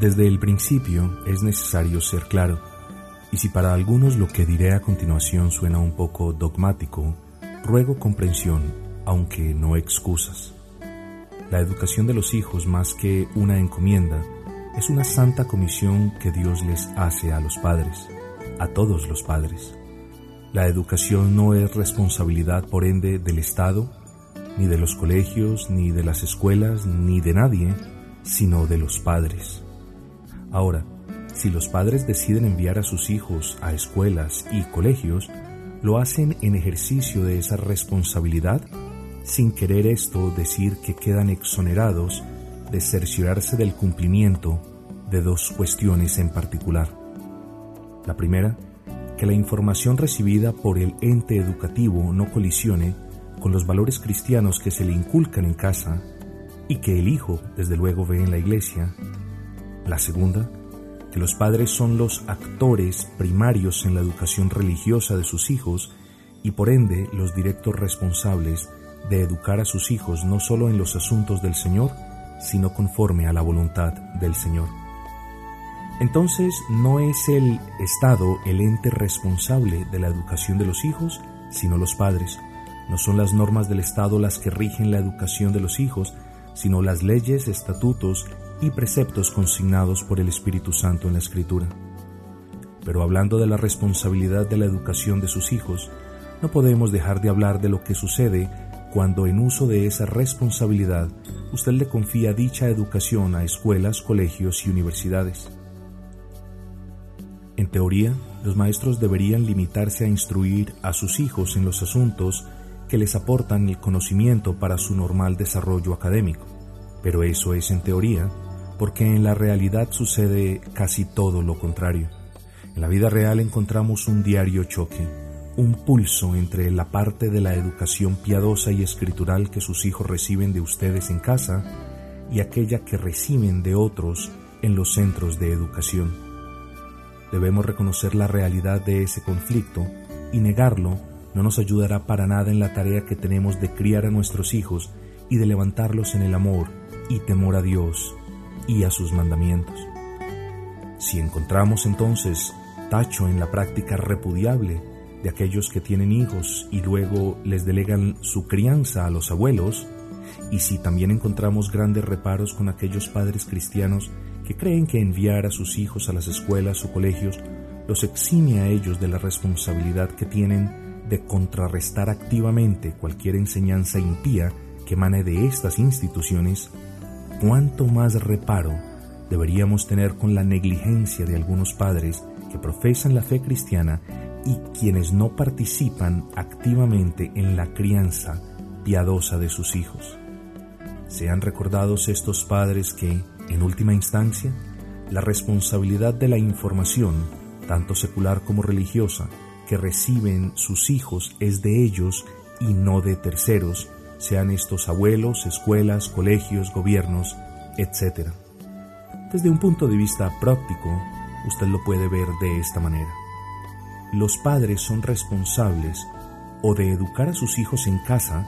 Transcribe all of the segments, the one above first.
Desde el principio es necesario ser claro, y si para algunos lo que diré a continuación suena un poco dogmático, ruego comprensión, aunque no excusas. La educación de los hijos, más que una encomienda, es una santa comisión que Dios les hace a los padres, a todos los padres. La educación no es responsabilidad, por ende, del Estado, ni de los colegios, ni de las escuelas, ni de nadie, sino de los padres. Ahora, si los padres deciden enviar a sus hijos a escuelas y colegios, lo hacen en ejercicio de esa responsabilidad, sin querer esto decir que quedan exonerados de cerciorarse del cumplimiento de dos cuestiones en particular. La primera, que la información recibida por el ente educativo no colisione con los valores cristianos que se le inculcan en casa y que el hijo, desde luego, ve en la iglesia. La segunda, que los padres son los actores primarios en la educación religiosa de sus hijos y por ende los directos responsables de educar a sus hijos no solo en los asuntos del Señor, sino conforme a la voluntad del Señor. Entonces, no es el Estado el ente responsable de la educación de los hijos, sino los padres. No son las normas del Estado las que rigen la educación de los hijos, sino las leyes, estatutos y preceptos consignados por el Espíritu Santo en la Escritura. Pero hablando de la responsabilidad de la educación de sus hijos, no podemos dejar de hablar de lo que sucede cuando en uso de esa responsabilidad usted le confía dicha educación a escuelas, colegios y universidades. En teoría, los maestros deberían limitarse a instruir a sus hijos en los asuntos que les aportan el conocimiento para su normal desarrollo académico. Pero eso es en teoría, porque en la realidad sucede casi todo lo contrario. En la vida real encontramos un diario choque, un pulso entre la parte de la educación piadosa y escritural que sus hijos reciben de ustedes en casa y aquella que reciben de otros en los centros de educación. Debemos reconocer la realidad de ese conflicto y negarlo no nos ayudará para nada en la tarea que tenemos de criar a nuestros hijos y de levantarlos en el amor y temor a Dios y a sus mandamientos. Si encontramos entonces tacho en la práctica repudiable de aquellos que tienen hijos y luego les delegan su crianza a los abuelos, y si también encontramos grandes reparos con aquellos padres cristianos que creen que enviar a sus hijos a las escuelas o colegios los exime a ellos de la responsabilidad que tienen de contrarrestar activamente cualquier enseñanza impía que emane de estas instituciones, cuánto más reparo deberíamos tener con la negligencia de algunos padres que profesan la fe cristiana y quienes no participan activamente en la crianza piadosa de sus hijos. Sean recordados estos padres que, en última instancia, la responsabilidad de la información, tanto secular como religiosa, que reciben sus hijos es de ellos y no de terceros, sean estos abuelos, escuelas, colegios, gobiernos, etc. Desde un punto de vista práctico, usted lo puede ver de esta manera. Los padres son responsables o de educar a sus hijos en casa.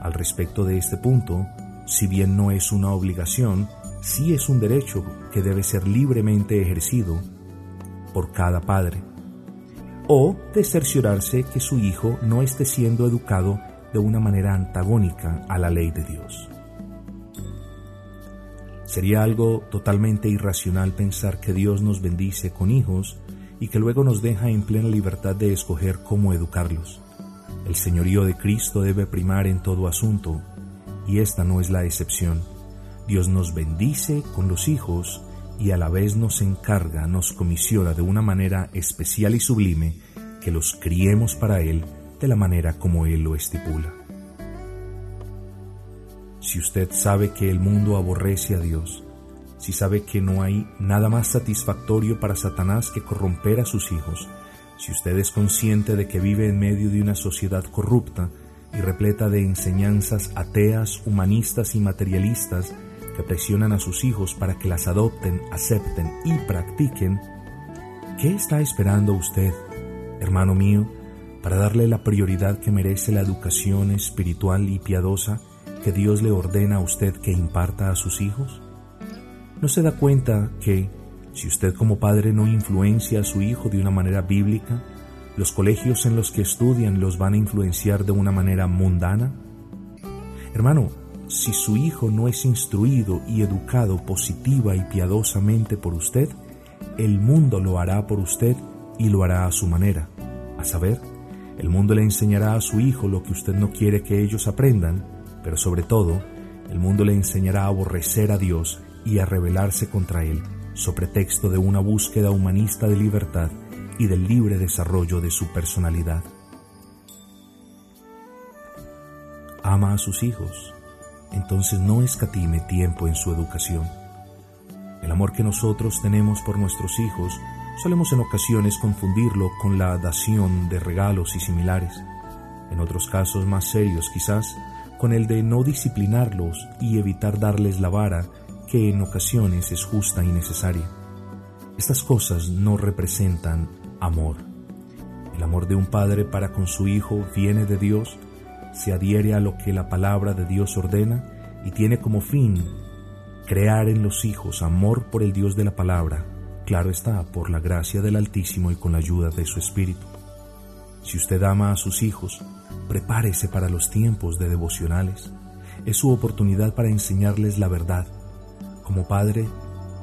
Al respecto de este punto, si bien no es una obligación, sí es un derecho que debe ser libremente ejercido por cada padre, o de cerciorarse que su hijo no esté siendo educado de una manera antagónica a la ley de Dios. Sería algo totalmente irracional pensar que Dios nos bendice con hijos y que luego nos deja en plena libertad de escoger cómo educarlos. El señorío de Cristo debe primar en todo asunto, y esta no es la excepción. Dios nos bendice con los hijos y a la vez nos encarga, nos comisiona de una manera especial y sublime que los criemos para Él de la manera como Él lo estipula. Si usted sabe que el mundo aborrece a Dios, si sabe que no hay nada más satisfactorio para Satanás que corromper a sus hijos, si usted es consciente de que vive en medio de una sociedad corrupta y repleta de enseñanzas ateas, humanistas y materialistas, que presionan a sus hijos para que las adopten, acepten y practiquen, ¿qué está esperando usted, hermano mío, para darle la prioridad que merece la educación espiritual y piadosa que Dios le ordena a usted que imparta a sus hijos? ¿No se da cuenta que, si usted como padre no influencia a su hijo de una manera bíblica, los colegios en los que estudian los van a influenciar de una manera mundana? Hermano, si su hijo no es instruido y educado positiva y piadosamente por usted, el mundo lo hará por usted y lo hará a su manera. A saber, el mundo le enseñará a su hijo lo que usted no quiere que ellos aprendan, pero sobre todo, el mundo le enseñará a aborrecer a Dios y a rebelarse contra Él, sobre texto de una búsqueda humanista de libertad y del libre desarrollo de su personalidad. Ama a sus hijos, entonces no escatime tiempo en su educación. El amor que nosotros tenemos por nuestros hijos solemos en ocasiones confundirlo con la dación de regalos y similares. En otros casos más serios quizás, con el de no disciplinarlos y evitar darles la vara que en ocasiones es justa y necesaria. Estas cosas no representan amor. El amor de un padre para con su hijo viene de Dios, se adhiere a lo que la palabra de Dios ordena y tiene como fin crear en los hijos amor por el Dios de la palabra, claro está, por la gracia del Altísimo y con la ayuda de su Espíritu. Si usted ama a sus hijos, prepárese para los tiempos de devocionales. Es su oportunidad para enseñarles la verdad como padre,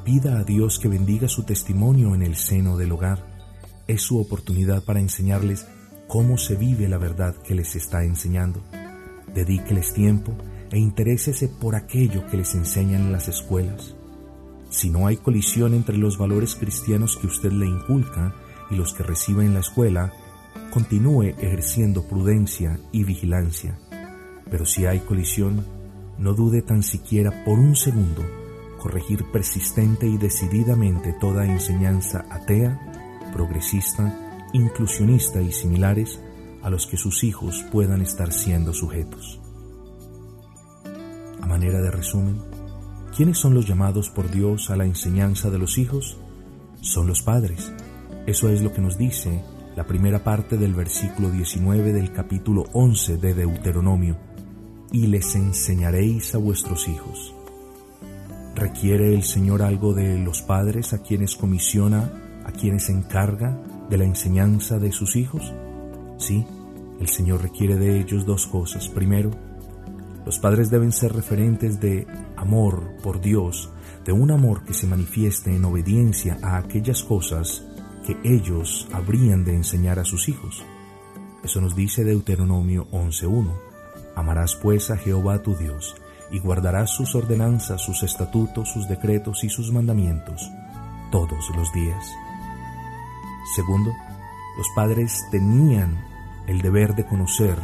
pida a Dios que bendiga su testimonio en el seno del hogar. Es su oportunidad para enseñarles cómo se vive la verdad que les está enseñando. Dedíqueles tiempo e interésese por aquello que les enseñan en las escuelas. Si no hay colisión entre los valores cristianos que usted le inculca y los que recibe en la escuela, continúe ejerciendo prudencia y vigilancia. Pero si hay colisión, no dude tan siquiera por un segundo corregir persistente y decididamente toda enseñanza atea, progresista, inclusionista y similares a los que sus hijos puedan estar siendo sujetos. A manera de resumen, ¿quiénes son los llamados por Dios a la enseñanza de los hijos? Son los padres. Eso es lo que nos dice la primera parte del versículo 19 del capítulo 11 de Deuteronomio. Y les enseñaréis a vuestros hijos. ¿Requiere el Señor algo de los padres a quienes comisiona, a quienes encarga de la enseñanza de sus hijos? Sí, el Señor requiere de ellos dos cosas. Primero, los padres deben ser referentes de amor por Dios, de un amor que se manifieste en obediencia a aquellas cosas que ellos habrían de enseñar a sus hijos. Eso nos dice Deuteronomio 11.1. Amarás pues a Jehová tu Dios y guardarás sus ordenanzas, sus estatutos, sus decretos y sus mandamientos todos los días. Segundo, los padres tenían el deber de conocer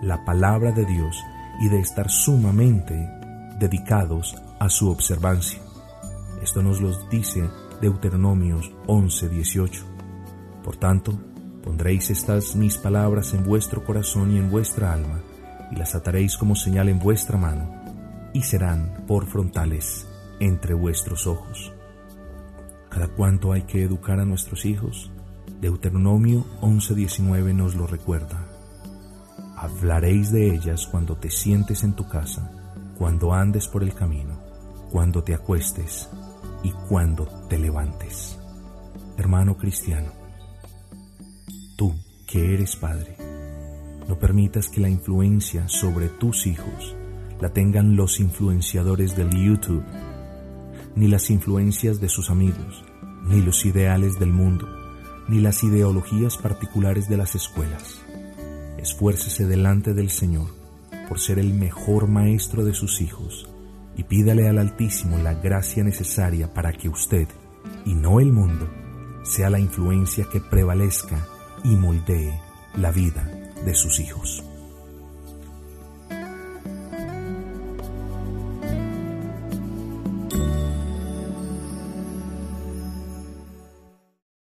la palabra de Dios y de estar sumamente dedicados a su observancia. Esto nos lo dice Deuteronomios 11:18. Por tanto, pondréis estas mis palabras en vuestro corazón y en vuestra alma, y las ataréis como señal en vuestra mano y serán por frontales entre vuestros ojos. Cada cuánto hay que educar a nuestros hijos, Deuteronomio 11:19 nos lo recuerda. Hablaréis de ellas cuando te sientes en tu casa, cuando andes por el camino, cuando te acuestes y cuando te levantes. Hermano cristiano, tú que eres padre, no permitas que la influencia sobre tus hijos la tengan los influenciadores del YouTube, ni las influencias de sus amigos, ni los ideales del mundo, ni las ideologías particulares de las escuelas. Esfuércese delante del Señor por ser el mejor maestro de sus hijos y pídale al Altísimo la gracia necesaria para que usted, y no el mundo, sea la influencia que prevalezca y moldee la vida de sus hijos.